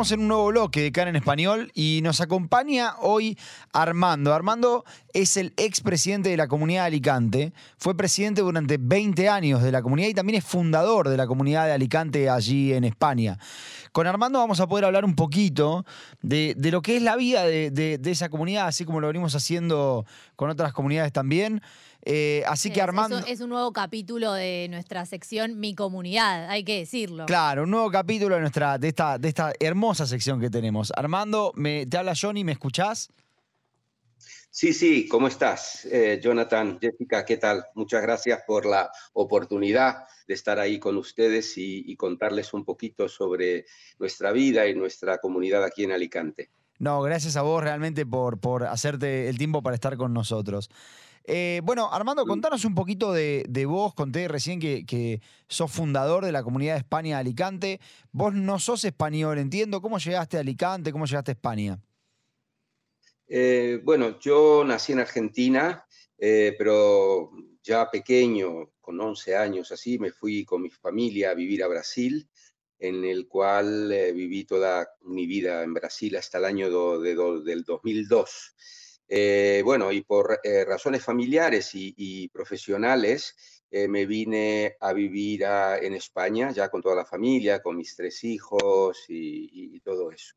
Estamos en un nuevo bloque de Cara en Español y nos acompaña hoy Armando. Armando es el expresidente de la comunidad de Alicante, fue presidente durante 20 años de la comunidad y también es fundador de la comunidad de Alicante allí en España. Con Armando vamos a poder hablar un poquito de, lo que es la vida de esa comunidad, así como lo venimos haciendo con otras comunidades también. Eh, así que Armando. Es, un nuevo capítulo de nuestra sección Mi Comunidad, hay que decirlo. Claro, un nuevo capítulo de, nuestra, de, esta, de esta hermosa sección que tenemos. Armando, me, te habla Johnny, ¿me escuchás? Sí, sí, ¿cómo estás? Eh, Jonathan, Jessica, ¿qué tal? Muchas gracias por la oportunidad de estar ahí con ustedes y, contarles un poquito sobre nuestra vida y nuestra comunidad aquí en Alicante. No, gracias a vos realmente por, por hacerte el tiempo para estar con nosotros. Eh, bueno, Armando, contanos un poquito de, vos. Conté recién que, sos fundador de la comunidad de España de Alicante. Vos no sos español, entiendo. ¿Cómo llegaste a Alicante? ¿Cómo llegaste a España? Eh, bueno, yo nací en Argentina, eh, pero ya pequeño, con 11 años así, me fui con mi familia a vivir a Brasil, en el cual viví toda mi vida en Brasil hasta el año del 2002. Eh, bueno, y por eh, razones familiares y, profesionales, eh, me vine a vivir en España, ya con toda la familia, con mis tres hijos y, todo eso.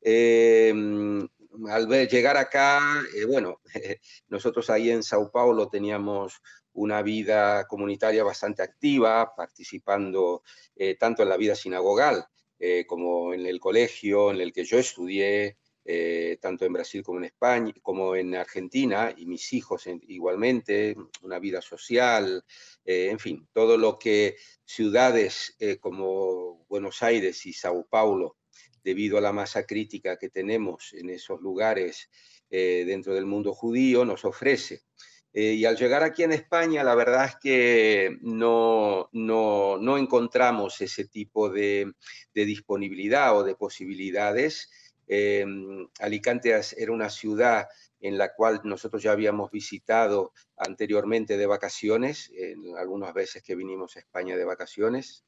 Em, al ver, llegar acá, bueno, nosotros ahí en Sao Paulo teníamos una vida comunitaria bastante activa, participando tanto en la vida sinagogal como en el colegio en el que yo estudié, eh, tanto en Brasil como en España, como en Argentina, y mis hijos igualmente, una vida social, eh, en fin, todo lo que ciudades eh, como Buenos Aires y Sao Paulo, debido a la masa crítica que tenemos en esos lugares dentro del mundo judío, nos ofrece. y al llegar aquí en España, la verdad es que no, no, encontramos ese tipo de, de disponibilidad o de posibilidades Em, Alicante era una ciudad en la cual nosotros ya habíamos visitado anteriormente de vacaciones, en algunas veces que vinimos a España de vacaciones,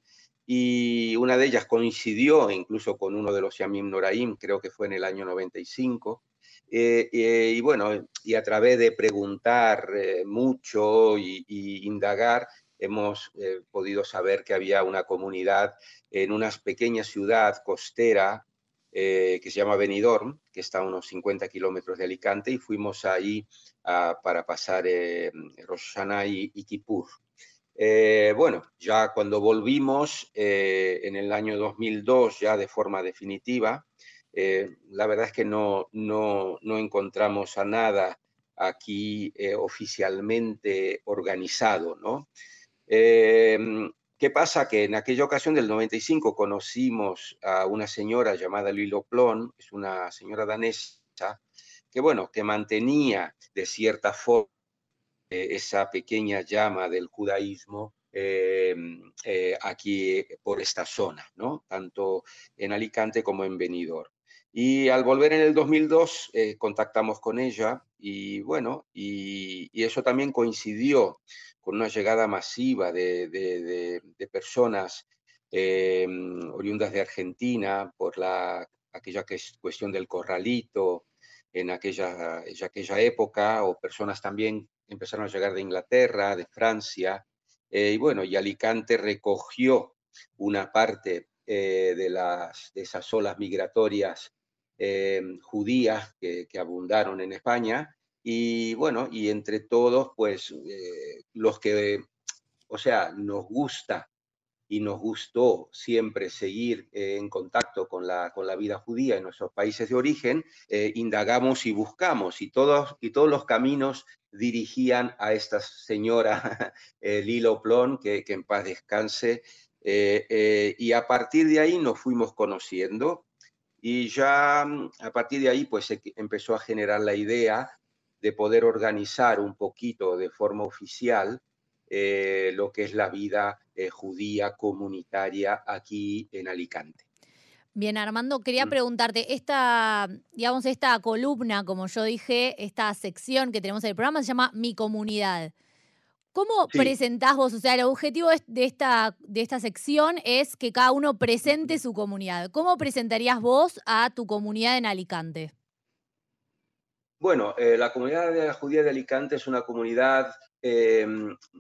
y una de ellas coincidió incluso con uno de los Yamim Noraim, creo que fue en el año 95, eh, eh, y bueno, y a través de preguntar eh, mucho y, y, indagar, hemos podido saber que había una comunidad en una pequeña ciudad costera eh, que se llama Benidorm, que está a unos 50 kilómetros de Alicante, y fuimos ahí para pasar eh, Rosh y, Kippur. Eh, bueno, ya cuando volvimos eh, en el año 2002, ya de forma definitiva, la verdad es que no, no, no encontramos a nada aquí oficialmente organizado, ¿no? ¿Qué pasa? Que en aquella ocasión del 95 conocimos a una señora llamada Lilo Plon, es una señora danesa, que bueno, que mantenía de cierta forma eh, esa pequeña llama del judaísmo em, eh, aquí por esta zona, ¿no? Tanto en Alicante como en Benidorm. Y al volver en el 2002 eh, contactamos con ella y bueno, y, eso también coincidió con una llegada masiva de, personas eh, oriundas de Argentina por la, aquella cuestión del corralito en aquella, aquella época, o personas también empezaron a llegar de Inglaterra, de Francia, eh, y bueno, y Alicante recogió una parte eh, de, las, de esas olas migratorias judías que, abundaron en España, y bueno, y entre todos, pues eh, los que, o sea, nos gusta y nos gustó siempre seguir eh, en contacto con la, con la vida judía en nuestros países de origen, eh, indagamos y buscamos y todos, y todos los caminos dirigían a esta señora Lilo Plon, que, en paz descanse, y a partir de ahí nos fuimos conociendo y ya mm, a partir de ahí pues se empezó a generar la idea de poder organizar un poquito de forma oficial eh, lo que es la vida eh, judía comunitaria aquí en Alicante. Bien, Armando, quería mm. preguntarte, esta, digamos, esta columna, como yo dije, esta sección que tenemos en el programa se llama Mi Comunidad. ¿Cómo presentás vos? O sea, el objetivo de esta, de esta sección es que cada uno presente su comunidad. ¿Cómo presentarías vos a tu comunidad en Alicante? Bueno, eh, la comunidad de la judía de Alicante es una comunidad eh,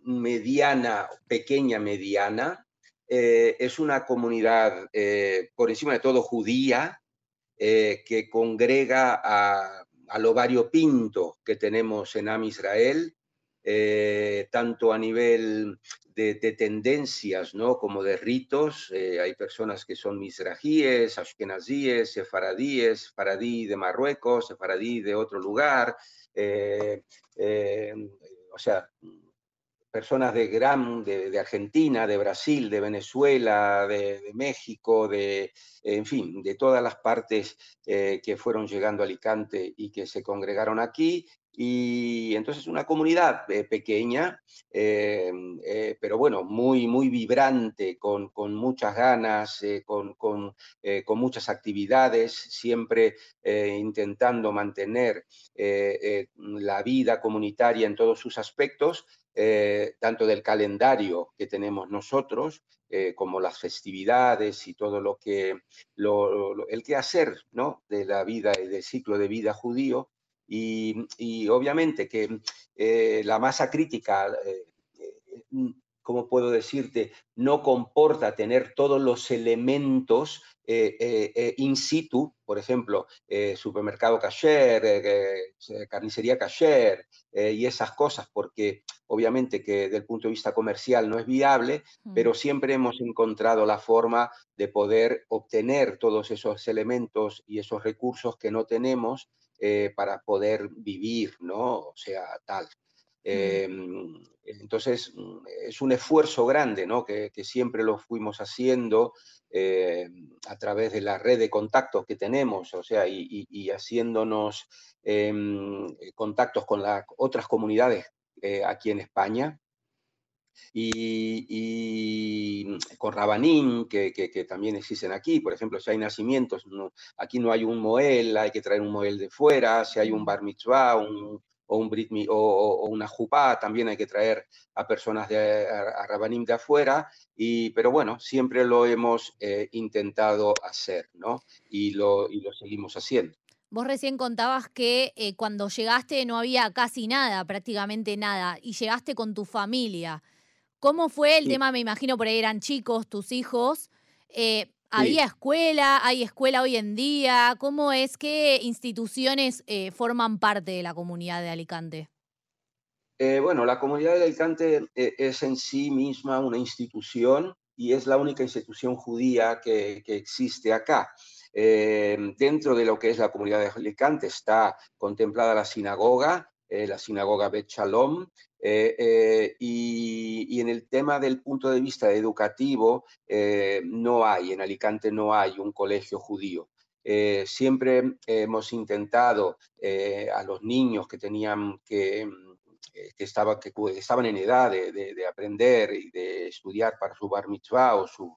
mediana, pequeña mediana. Eh, es una comunidad, por encima de todo, judía, que congrega a, a lo variopinto que tenemos en Am Israel, eh, tanto a nivel de, tendencias ¿no? como de ritos. Eh, hay personas que son misrajíes, ashkenazíes, sefaradíes, faradí de Marruecos, sefaradí de otro lugar. Eh, o sea, personas de gran, de, Argentina, de Brasil, de Venezuela, de, México, de, en fin, de todas las partes que fueron llegando a Alicante y que se congregaron aquí y entonces una comunidad eh, pequeña, eh, eh, pero bueno, muy, muy vibrante, con, con muchas ganas, con, con, muchas actividades, siempre intentando mantener la vida comunitaria en todos sus aspectos, tanto del calendario que tenemos nosotros, como las festividades y todo lo que, lo, el quehacer ¿no? de la vida y del ciclo de vida judío, y, obviamente que eh, la masa crítica, eh, eh, mm, ¿cómo puedo decirte?, no comporta tener todos los elementos in situ, por ejemplo, supermercado kasher, carnicería kasher y esas cosas, porque obviamente que desde el punto de vista comercial no es viable, mm. pero siempre hemos encontrado la forma de poder obtener todos esos elementos y esos recursos que no tenemos eh, para poder vivir, ¿no? O sea, tal. Em, entonces, mm, es un esfuerzo grande, ¿no? Que, siempre lo fuimos haciendo eh, a través de la red de contactos que tenemos, o sea, y, haciéndonos em, contactos con las otras comunidades eh, aquí en España, y, con Rabanín, que, que, también existen aquí. Por ejemplo, si hay nacimientos, aquí no hay un Moel, hay que traer un Moel de fuera. Si hay un Bar Mitzvah un, o, un Brit, o, o, una Jupá, también hay que traer a personas de a, Rabanim de afuera. Y, pero bueno, siempre lo hemos eh, intentado hacer, ¿no? Y lo, y lo seguimos haciendo. Vos recién contabas que eh, cuando llegaste no había casi nada, prácticamente nada, y llegaste con tu familia. ¿Cómo fue el tema? Me imagino por ahí eran chicos, tus hijos. Eh, ¿Había escuela? ¿Hay escuela hoy en día? ¿Cómo es que instituciones eh, forman parte de la comunidad de Alicante? Eh, bueno, la comunidad de Alicante es en sí misma una institución y es la única institución judía que, que existe acá. dentro de lo que es la comunidad de Alicante está contemplada la sinagoga, la sinagoga Bet Shalom, eh, eh, y, en el tema del punto de vista educativo, eh, no hay, en Alicante no hay un colegio judío. siempre hemos intentado a los niños que tenían que, que, estaba, que estaban en edad de, de, aprender y de estudiar para su bar mitzvah o su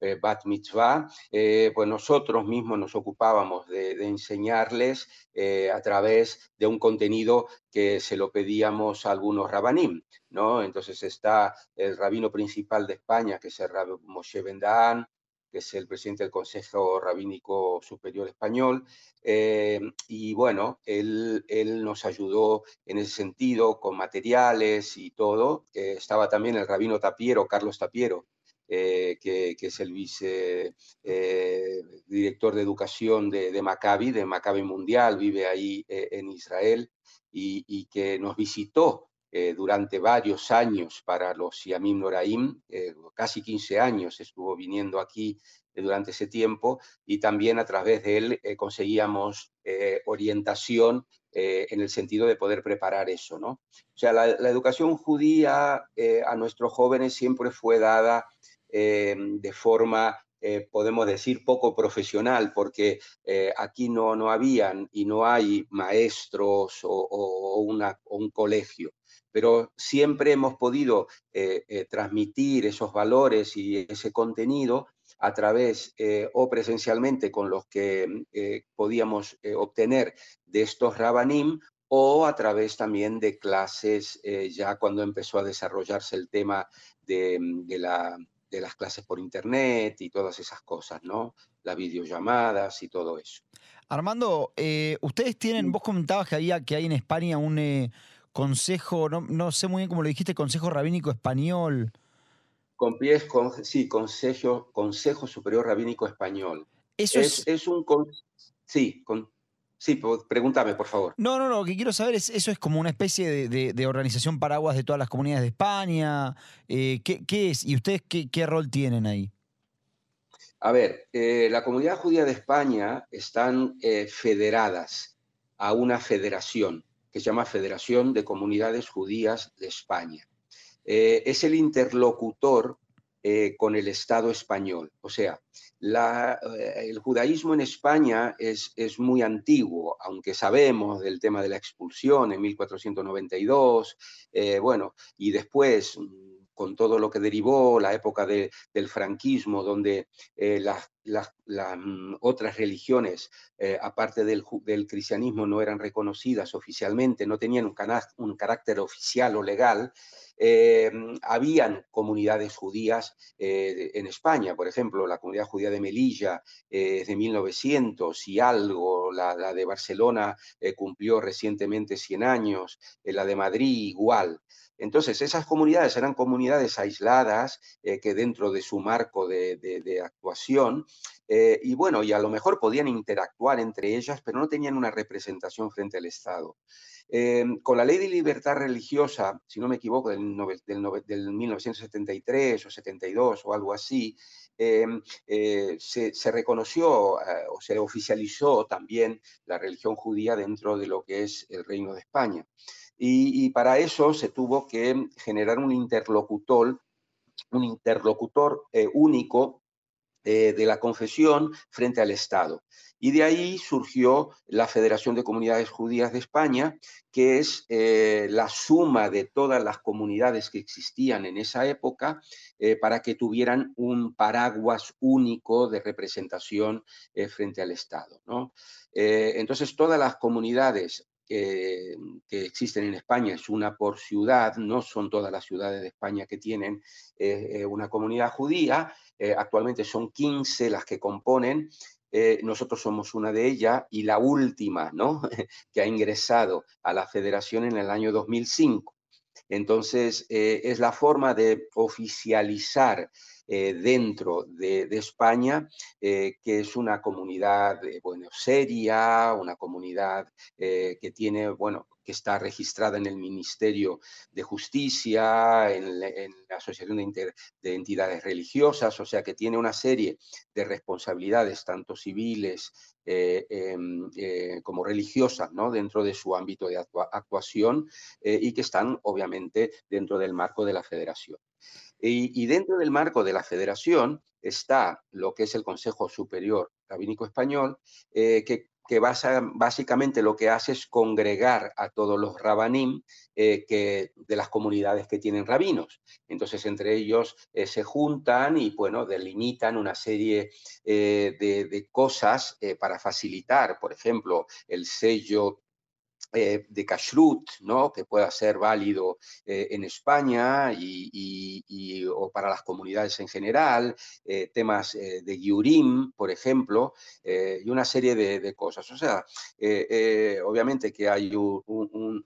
eh, Bat Mitzvah, eh, pues nosotros mismos nos ocupábamos de, enseñarles eh, a través de un contenido que se lo pedíamos a algunos rabanim, ¿no? Entonces está el rabino principal de España, que es el Moshe Bendaán, que es el presidente del Consejo Rabínico Superior Español. y bueno, él, él, nos ayudó en ese sentido con materiales y todo. estaba también el rabino Tapiero, Carlos Tapiero, eh, que, es el vice eh, director de educación de, de, Maccabi, de Maccabi Mundial, vive ahí eh, en Israel y, que nos visitó durante varios años para los Yamim Noraim, casi 15 años estuvo viniendo aquí durante ese tiempo y también a través de él conseguíamos orientación en el sentido de poder preparar eso, ¿no? O sea, la, la educación judía a nuestros jóvenes siempre fue dada eh, de forma, eh, podemos decir, poco profesional, porque eh, aquí no, no habían y no hay maestros o, un colegio. Pero siempre hemos podido transmitir esos valores y ese contenido a través o presencialmente con los que podíamos obtener de estos rabanim o a través también de clases, eh, ya cuando empezó a desarrollarse el tema de, la, de, las clases por internet y todas esas cosas, ¿no? Las videollamadas y todo eso. Armando, eh, ustedes tienen, vos comentabas que, había, que hay en España un eh, consejo, no, no, sé muy bien cómo lo dijiste, consejo rabínico español. Con pies, con, sí, consejo, consejo Superior Rabínico Español. Eso es, es, un... Sí, con, Sí, pregúntame, por favor. No, no, no, lo que quiero saber es, eso es como una especie de, organización paraguas de todas las comunidades de España. Eh, ¿qué, es? ¿Y ustedes qué, rol tienen ahí? A ver, eh, la comunidad judía de España están eh, federadas a una federación que se llama Federación de Comunidades Judías de España. es el interlocutor eh, con el Estado español. O sea, eh, el judaísmo en España es, muy antiguo, aunque sabemos del tema de la expulsión en 1492, eh, bueno, y después mm, con todo lo que derivó la época del franquismo, donde las, mm, otras religiones, aparte del, del, cristianismo, no eran reconocidas oficialmente, no tenían un, un carácter oficial o legal, eh, habían comunidades judías eh, en España, por ejemplo, la comunidad judía de Melilla eh, de 1900 y algo, la, de Barcelona cumplió recientemente 100 años, la de Madrid igual. Entonces, esas comunidades eran comunidades aisladas que dentro de su marco de, actuación, y bueno, y a lo mejor podían interactuar entre ellas, pero no tenían una representación frente al Estado. Em, con la ley de libertad religiosa, si no me equivoco, del, del, 1973 o 72 o algo así, em, eh, se, reconoció eh, o se oficializó también la religión judía dentro de lo que es el Reino de España. Y, para eso se tuvo que generar un interlocutor, un interlocutor eh, de la confesión frente al Estado. Y de ahí surgió la Federación de Comunidades Judías de España, que es eh, la suma de todas las comunidades que existían en esa época eh, para que tuvieran un paraguas único de representación frente al Estado. entonces, todas las comunidades que, existen en España, es una por ciudad, no son todas las ciudades de España que tienen una comunidad judía, actualmente son 15 las que componen eh, nosotros somos una de ellas y la última, ¿no? que ha ingresado a la federación en el año 2005. Entonces, eh, es la forma de oficializar eh, dentro de, España, que es una comunidad, bueno, seria, una comunidad que tiene, bueno, está registrada en el Ministerio de Justicia, en, la Asociación de, Entidades Religiosas, o sea que tiene una serie de responsabilidades, tanto civiles eh, em, eh, como religiosas, ¿no? dentro de su ámbito de actuación eh, y que están obviamente dentro del marco de la federación. Y, y, dentro del marco de la federación está lo que es el Consejo Superior Rabínico Español, que que básicamente lo que hace es congregar a todos los rabanim eh, que, de las comunidades que tienen rabinos. Entonces, entre ellos eh, se juntan y, bueno, delimitan una serie eh, de, de, cosas para facilitar, por ejemplo, el sello eh, de kashrut, ¿no? que pueda ser válido eh, en España y, o para las comunidades en general, eh, temas de Yurim, por ejemplo, y una serie de, cosas. O sea, obviamente que hay un, un,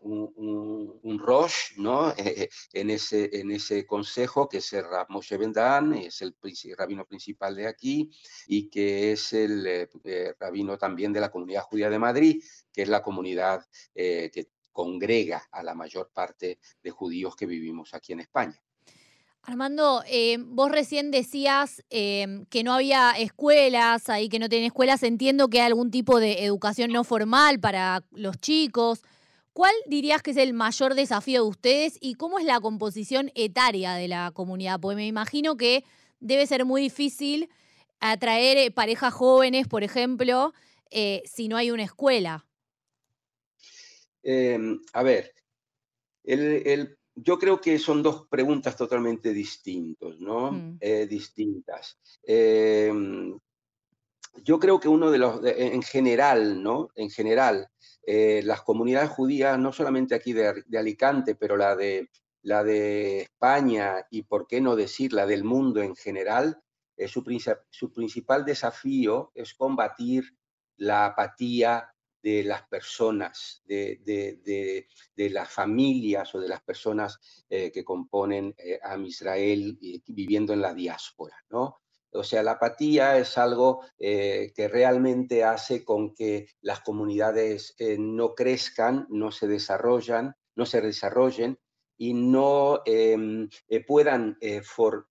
un, Rosh ¿no? en, ese, en ese consejo, que es el Rab Moshe Ben es el rabino principal de aquí y que es el rabino también de la comunidad judía de Madrid, que es la comunidad eh, que congrega a la mayor parte de judíos que vivimos aquí en España. Armando, eh, vos recién decías em, que no había escuelas, ahí que no tienen escuelas. Entiendo que hay algún tipo de educación no formal para los chicos. ¿Cuál dirías que es el mayor desafío de ustedes y cómo es la composición etaria de la comunidad? Porque me imagino que debe ser muy difícil atraer eh, parejas jóvenes, por ejemplo, si no hay una escuela. Em, a ver, yo creo que son dos preguntas totalmente distintas, ¿no? Mm. Eh, distintas. Em, yo creo que uno de los, en general, ¿no? En general, las comunidades judías, no solamente aquí de, Alicante, pero la de, la de España y, por qué no decir, la del mundo en general, su, su principal desafío es combatir la apatía de las personas, de, las familias o de las personas eh, que componen eh, a Israel viviendo en la diáspora, ¿no? O sea, la apatía es algo eh, que realmente hace con que las comunidades no crezcan, no se desarrollan, no se desarrollen y no em, puedan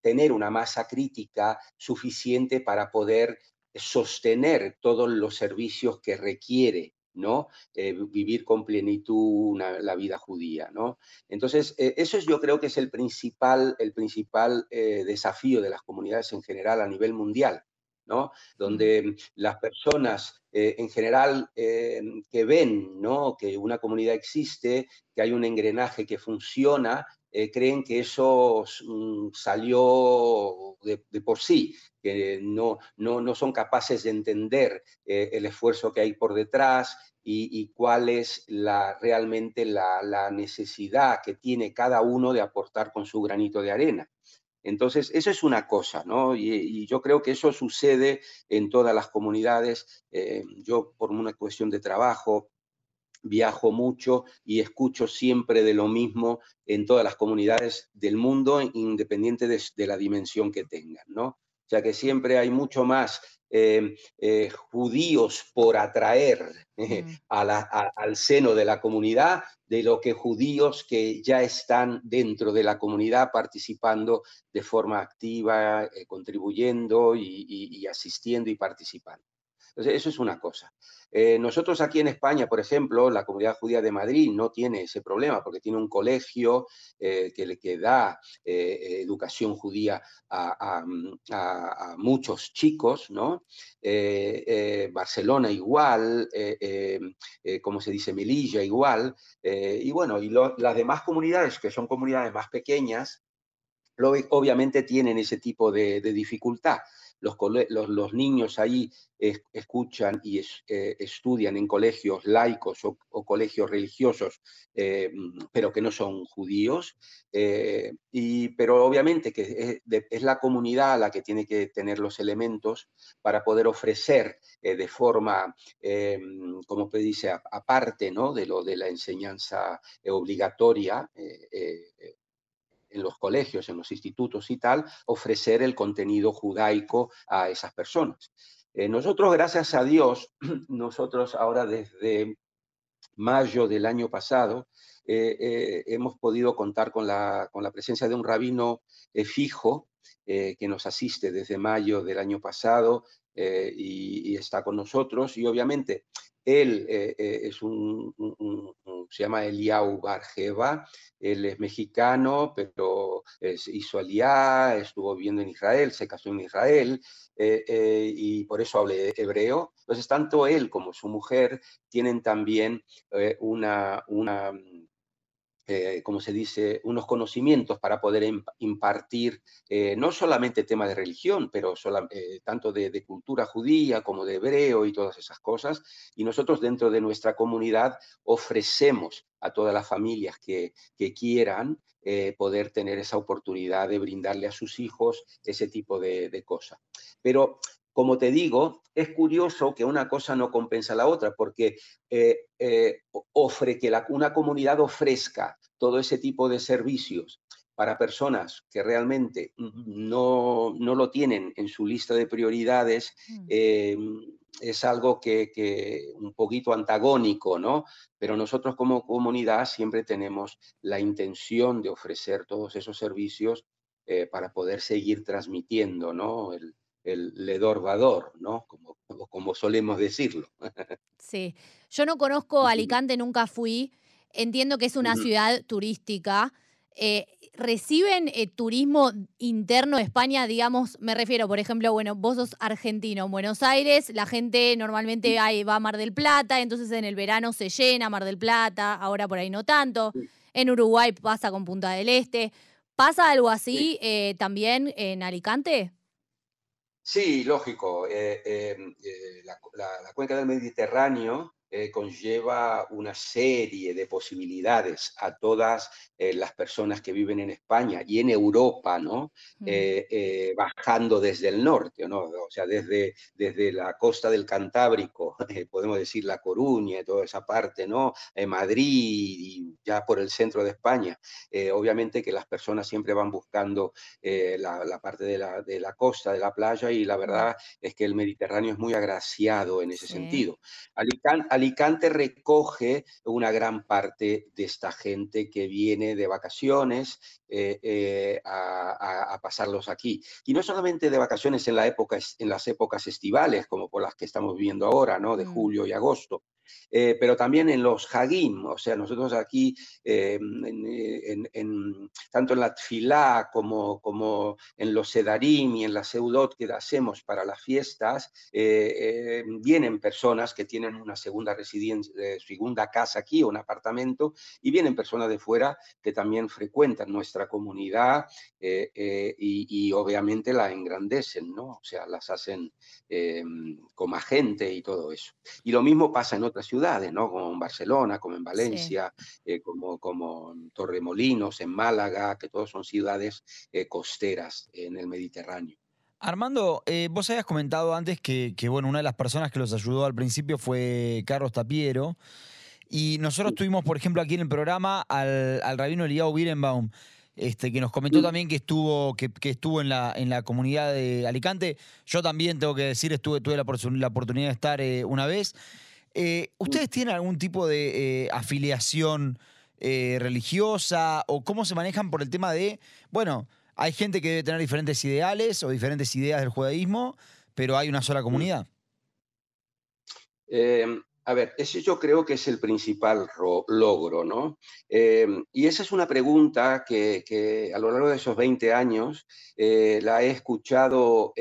tener una masa crítica suficiente para poder sostener todos los servicios que requiere ¿no? Eh, vivir con plenitud la vida judía, ¿no? Entonces, eh, eso es, yo creo que es el principal, el principal eh, desafío de las comunidades en general a nivel mundial, ¿no? Donde las personas en general que ven, ¿no? Que una comunidad existe, que hay un engranaje que funciona, creen que eso mm, salió de, por sí, que no, no, no son capaces de entender eh, el esfuerzo que hay por detrás y, cuál es la, realmente la, necesidad que tiene cada uno de aportar con su granito de arena. Entonces, eso es una cosa, ¿no? Y, yo creo que eso sucede en todas las comunidades. Eh, yo, por una cuestión de trabajo, viajo mucho y escucho siempre de lo mismo en todas las comunidades del mundo, independiente de, de la dimensión que tengan, ¿no? O sea que siempre hay mucho más eh, eh, judíos por atraer eh, al seno de la comunidad de lo que judíos que ya están dentro de la comunidad participando de forma activa, contribuyendo y asistiendo y participando. Entonces, eso es una cosa. Eh, nosotros aquí en España, por ejemplo, la comunidad judía de Madrid no tiene ese problema porque tiene un colegio eh, que le da eh, educación judía a, muchos chicos, ¿no? Barcelona igual, como se dice, Melilla igual, y bueno, y las demás comunidades, que son comunidades más pequeñas, obviamente tienen ese tipo de dificultad los, niños ahí escuchan y eh, estudian en colegios laicos o, colegios religiosos, eh, pero que no son judíos, eh, y, pero obviamente que es, la comunidad la que tiene que tener los elementos para poder ofrecer de forma, como se dice, aparte ¿no? de lo de la enseñanza obligatoria, en los colegios, en los institutos y tal, ofrecer el contenido judaico a esas personas. Eh, nosotros, gracias a Dios, nosotros ahora desde mayo del año pasado, eh, eh, hemos podido contar con la, con la, presencia de un rabino fijo que nos asiste desde mayo del año pasado y, y, está con nosotros. Y obviamente él eh, eh, es un, se llama Eliau Barjeva, él es mexicano, pero hizo aliá, estuvo viviendo en Israel, se casó en Israel eh, y por eso habla hebreo. Entonces, tanto él como su mujer tienen también una, una eh, como se dice, unos conocimientos para poder impartir eh, no solamente temas de religión, pero eh, tanto de, cultura judía como de hebreo y todas esas cosas. Y nosotros dentro de nuestra comunidad ofrecemos a todas las familias que, quieran poder tener esa oportunidad de brindarle a sus hijos ese tipo de, cosas. Pero como te digo, es curioso que una cosa no compensa la otra, porque eh, eh, ofre que una comunidad ofrezca todo ese tipo de servicios para personas que realmente no, lo tienen en su lista de prioridades, mm. eh, es algo que, un poquito antagónico, ¿no? Pero nosotros como comunidad siempre tenemos la intención de ofrecer todos esos servicios para poder seguir transmitiendo, ¿no? El, el ledorvador, ¿no? Como, como, solemos decirlo. Sí, yo no conozco Alicante, nunca fui. Entiendo que es una ciudad turística. Eh, ¿Reciben eh, turismo interno de España? Digamos, me refiero, por ejemplo, bueno, vos sos argentino en Buenos Aires, la gente normalmente va a Mar del Plata, entonces en el verano se llena Mar del Plata, ahora por ahí no tanto. En Uruguay pasa con Punta del Este. ¿Pasa algo así eh, también en Alicante? Sí, lógico. Eh, em, eh, la, cuenca del Mediterráneo eh, conlleva una serie de posibilidades a todas eh, las personas que viven en España y en Europa, ¿no? Mm. Eh, bajando desde el norte, ¿no? O sea, desde, desde la costa del Cantábrico, podemos decir La Coruña, toda esa parte, ¿no? Madrid y ya por el centro de España. obviamente que las personas siempre van buscando la, parte de la, de la, costa, de la playa, y la verdad es que el Mediterráneo es muy agraciado en ese sentido. Alicante, Alicante recoge una gran parte de esta gente que viene de vacaciones eh, eh, a, pasarlos aquí. Y no solamente de vacaciones en, la época, en las épocas estivales, como por las que estamos viviendo ahora, ¿no? de mm. julio y agosto, eh, pero también en los hagim, o sea, nosotros aquí, eh, tanto en la tfilá como, en los sedarim y en la seudot que hacemos para las fiestas, eh, vienen personas que tienen una segunda residencia, segunda casa aquí, un apartamento, y vienen personas de fuera que también frecuentan nuestra comunidad y, obviamente la engrandecen, ¿no? O sea, las hacen como agente y todo eso. Y lo mismo pasa en otras ciudades, ¿no? Como en Barcelona, como en Valencia, eh, como, como en Torremolinos, en Málaga, que todos son ciudades eh, costeras en el Mediterráneo. Armando, eh, vos habías comentado antes que, bueno, una de las personas que los ayudó al principio fue Carlos Tapiero. Y nosotros tuvimos, por ejemplo, aquí en el programa al, al rabino Eliyahu Birenbaum, este, que nos comentó también que estuvo, que, estuvo en, la, en la comunidad de Alicante. Yo también tengo que decir, estuve, tuve la, oportunidad de estar una vez. Eh, ¿Ustedes tienen algún tipo de eh, afiliación eh, religiosa o cómo se manejan por el tema de, bueno, hay gente que debe tener diferentes ideales o diferentes ideas del judaísmo, pero hay una sola mm. comunidad? Em, a ver, ese yo creo que es el principal logro, ¿no? Em, y esa es una pregunta que, a lo largo de esos 20 años la he escuchado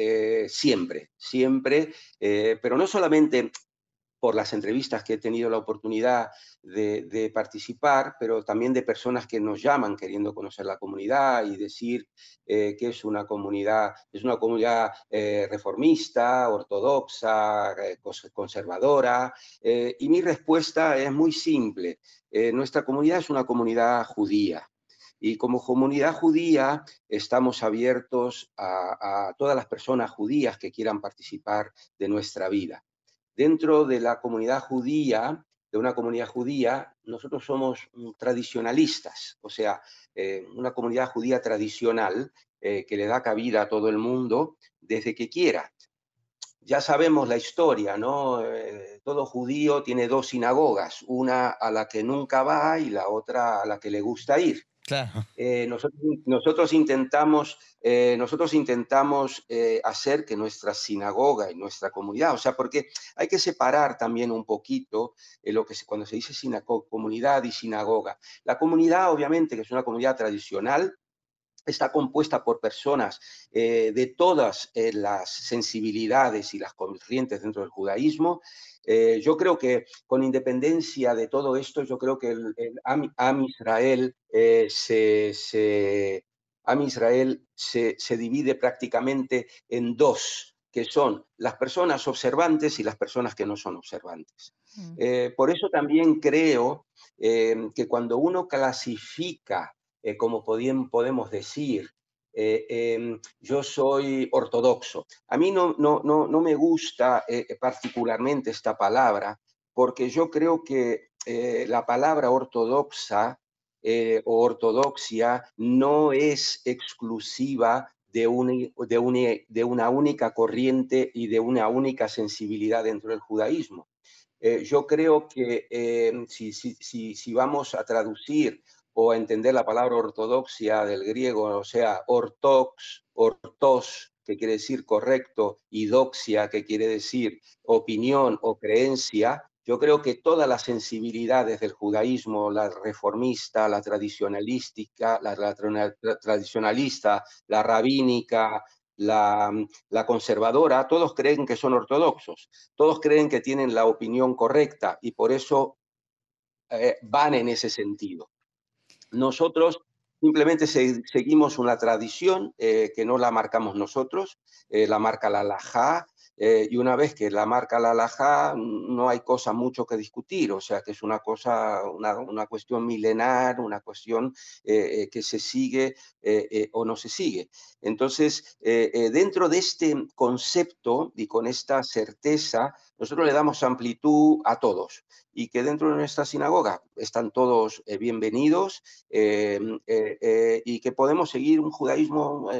siempre, siempre, pero no solamente por las entrevistas que he tenido la oportunidad de, participar, pero también de personas que nos llaman queriendo conocer la comunidad y decir eh, que es una comunidad, es una comunidad eh, reformista, ortodoxa, eh, conservadora. y mi respuesta es muy simple. nuestra comunidad es una comunidad judía. Y como comunidad judía estamos abiertos a, a todas las personas judías que quieran participar de nuestra vida dentro de la comunidad judía, de una comunidad judía, nosotros somos tradicionalistas, o sea, eh, una comunidad judía tradicional eh, que le da cabida a todo el mundo desde que quiera. Ya sabemos la historia, ¿no? Eh, todo judío tiene dos sinagogas, una a la que nunca va y la otra a la que le gusta ir. Eh, nosotros, intentamos, eh, nosotros intentamos eh, hacer que nuestra sinagoga y nuestra comunidad, o sea, porque hay que separar también un poquito lo que cuando se dice comunidad y sinagoga. La comunidad, obviamente, que es una comunidad tradicional, está compuesta por personas de todas las sensibilidades y las corrientes dentro del judaísmo eh, yo creo que con independencia de todo esto, yo creo que el, Am, Israel, eh, se, Israel se, divide prácticamente en dos, que son las personas observantes y las personas que no son observantes. Mm. Eh, por eso también creo que cuando uno clasifica, como podemos decir, eh, em, yo soy ortodoxo. A mí no, no, no, no me gusta eh, particularmente esta palabra porque yo creo que eh, la palabra ortodoxa o ortodoxia no es exclusiva de, de, de, una única corriente y de una única sensibilidad dentro del judaísmo. yo creo que em, si, si, si, si, vamos a traducir o entender la palabra ortodoxia del griego, o sea, ortox, ortos, que quiere decir correcto, y doxia, que quiere decir opinión o creencia, yo creo que todas las sensibilidades del judaísmo, la reformista, la tradicionalística, la, tradicionalista, la rabínica, la, conservadora, todos creen que son ortodoxos, todos creen que tienen la opinión correcta y por eso eh, van en ese sentido. Nosotros simplemente seguimos una tradición eh, que no la marcamos nosotros, eh, la marca la Lajá, eh, y una vez que la marca la alajá, no hay cosa mucho que discutir, o sea que es una cosa, una, cuestión milenar, una cuestión eh, que se sigue o no se sigue. Entonces, dentro de este concepto y con esta certeza, nosotros le damos amplitud a todos y que dentro de nuestra sinagoga están todos bienvenidos y que podemos seguir un judaísmo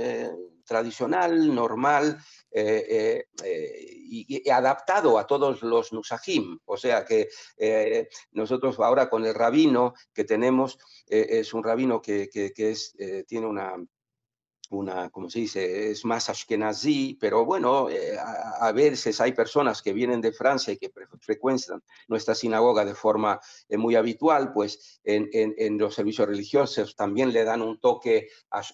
tradicional, normal eh, eh, eh, y, adaptado a todos los nusajim. O sea que nosotros ahora con el rabino que tenemos, es un rabino que, que tiene una una, como se dice, es más ashkenazí, pero bueno, eh, a, veces hay personas que vienen de Francia y que frecuentan nuestra sinagoga de forma eh, muy habitual, pues en, en, los servicios religiosos también le dan un toque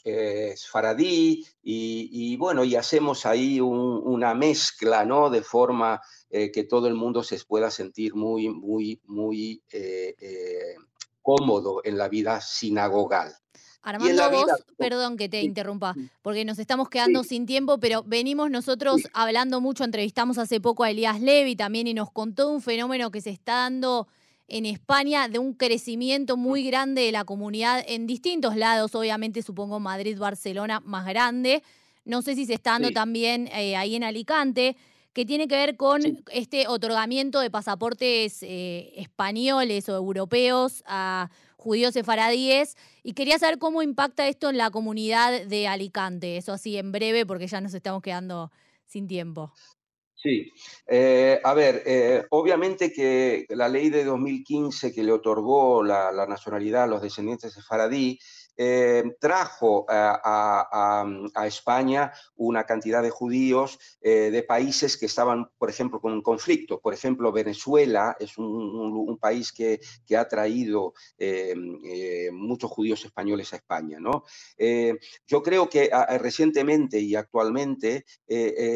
eh, faradí y, bueno, y hacemos ahí una mezcla, ¿no? De forma que todo el mundo se pueda sentir muy, muy, muy cómodo en la vida sinagogal. Armando, vos, perdón que te interrumpa, porque nos estamos quedando sin tiempo, pero venimos nosotros hablando mucho, entrevistamos hace poco a Elías Levi también y nos contó un fenómeno que se está dando en España de un crecimiento muy grande de la comunidad en distintos lados, obviamente supongo Madrid, Barcelona más grande. No sé si se está dando también eh, ahí en Alicante, que tiene que ver con este otorgamiento de pasaportes eh, españoles o europeos a judíos sefaradíes y quería saber cómo impacta esto en la comunidad de Alicante, eso así en breve porque ya nos estamos quedando sin tiempo. Sí, eh, a ver, eh, obviamente que la ley de 2015 que le otorgó la, la nacionalidad a los descendientes de Faradí eh, trajo a, España una cantidad de judíos eh, de países que estaban, por ejemplo, con un conflicto. Por ejemplo, Venezuela es un, país que, ha traído eh, muchos judíos españoles a España. yo creo que recientemente y actualmente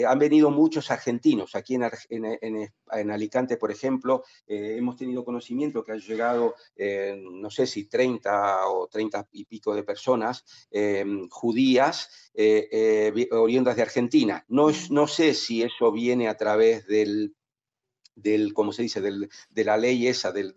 han venido muchos argentinos. Aquí en, en Alicante, por ejemplo, hemos tenido conocimiento que han llegado, no sé si 30 o 30 y pico de personas em, judías eh, eh, oriundas de Argentina. No, no sé si eso viene a través del, del ¿cómo se dice?, de la ley esa del,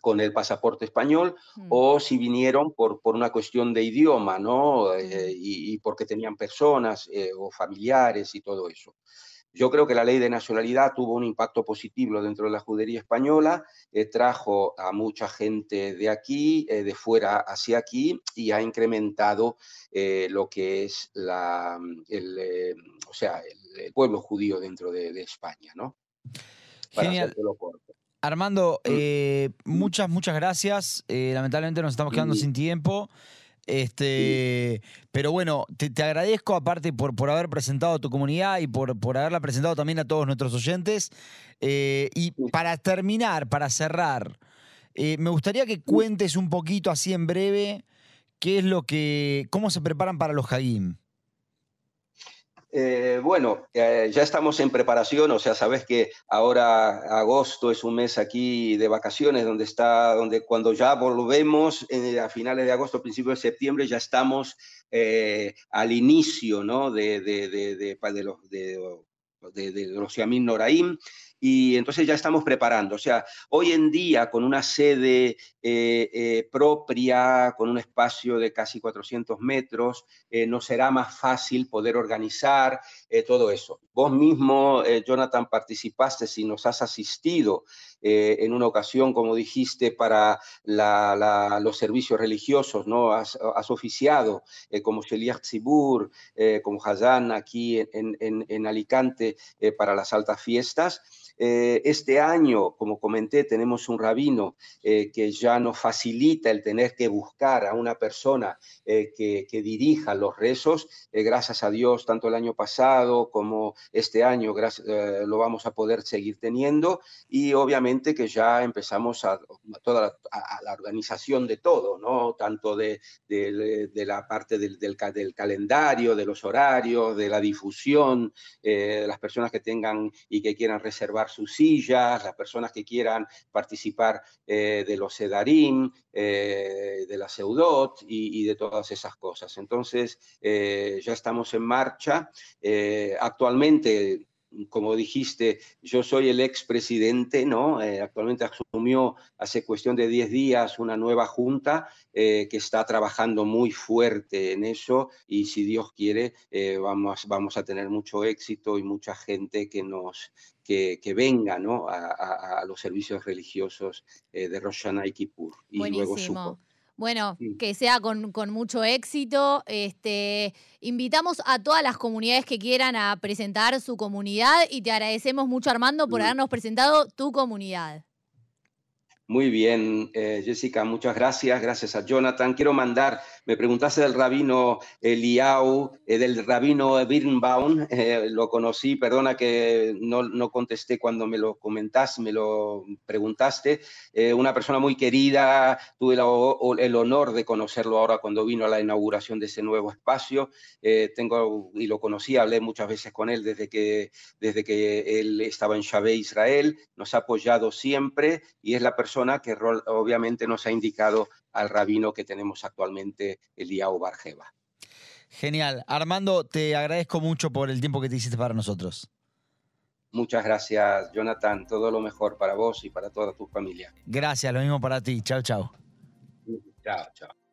con el pasaporte español mm. o si vinieron por, por, una cuestión de idioma, ¿no? Eh, y, porque tenían personas o familiares y todo eso. Yo creo que la ley de nacionalidad tuvo un impacto positivo dentro de la judería española, eh, trajo a mucha gente de aquí, eh, de fuera hacia aquí, y ha incrementado eh, lo que es la, el, o sea, el, pueblo judío dentro de, España, ¿no? Genial. Armando, mm. muchas, muchas gracias. lamentablemente nos estamos quedando sin tiempo. Este, pero bueno, te, agradezco aparte por, por haber presentado a tu comunidad y por, por haberla presentado también a todos nuestros oyentes. Eh, y para terminar, para cerrar, eh, me gustaría que cuentes un poquito así en breve qué es lo que, cómo se preparan para los Hagim. Eh, bueno, eh, ya estamos en preparación, o sea, sabes que ahora agosto es un mes aquí de vacaciones, donde está, donde cuando ya volvemos eh, a finales de agosto, principios de septiembre, ya estamos al inicio, ¿no? De, de, de, de los, de, los Yamin Noraim, y entonces ya estamos preparando. O sea, hoy en día con una sede eh, eh, propia, con un espacio de casi 400 metros, eh, nos será más fácil poder organizar todo eso. Vos mismo, Jonathan, participaste y nos has asistido en una ocasión, como dijiste, para los servicios religiosos, ¿no? Has, oficiado como Sheliach Tzibur, como Hazan aquí en, en Alicante para las altas fiestas. Eh, este año, como comenté, tenemos un rabino eh, que ya nos facilita el tener que buscar a una persona eh, que, dirija los rezos. gracias a Dios, tanto el año pasado como este año lo vamos a poder seguir teniendo y obviamente que ya empezamos a, toda la, organización de todo, ¿no? tanto de, la parte del, del, calendario, de los horarios, de la difusión, de las personas que tengan y que quieran reservar sus sillas, las personas que quieran participar de los Edarim, de la Seudot y, de todas esas cosas. Entonces, ya estamos en marcha. actualmente como dijiste, yo soy el expresidente, ¿no? Eh, actualmente asumió hace cuestión de 10 días una nueva junta eh, que está trabajando muy fuerte en eso y si Dios quiere eh, vamos, vamos a tener mucho éxito y mucha gente que nos que, venga ¿no? a, los servicios religiosos de Rosh Hashanah y Kippur y luego bueno, que sea con, mucho éxito. Este, invitamos a todas las comunidades que quieran a presentar su comunidad y te agradecemos mucho, Armando, por habernos presentado tu comunidad. Muy bien, eh, Jessica, muchas gracias. Gracias a Jonathan. Quiero mandar, me preguntaste del rabino Eliau, eh, del rabino Birnbaum, eh, lo conocí, perdona que no, no, contesté cuando me lo comentaste, me lo preguntaste. una persona muy querida, tuve el honor de conocerlo ahora cuando vino a la inauguración de ese nuevo espacio. tengo, y lo conocí, hablé muchas veces con él desde que, desde que él estaba en Shabé, Israel. Nos ha apoyado siempre y es la persona que obviamente nos ha indicado al rabino que tenemos actualmente, Eliao Barjeva. Genial. Armando, te agradezco mucho por el tiempo que te hiciste para nosotros. Muchas gracias, Jonathan. Todo lo mejor para vos y para toda tu familia. Gracias, lo mismo para ti. Chao, chao. Chao, chao.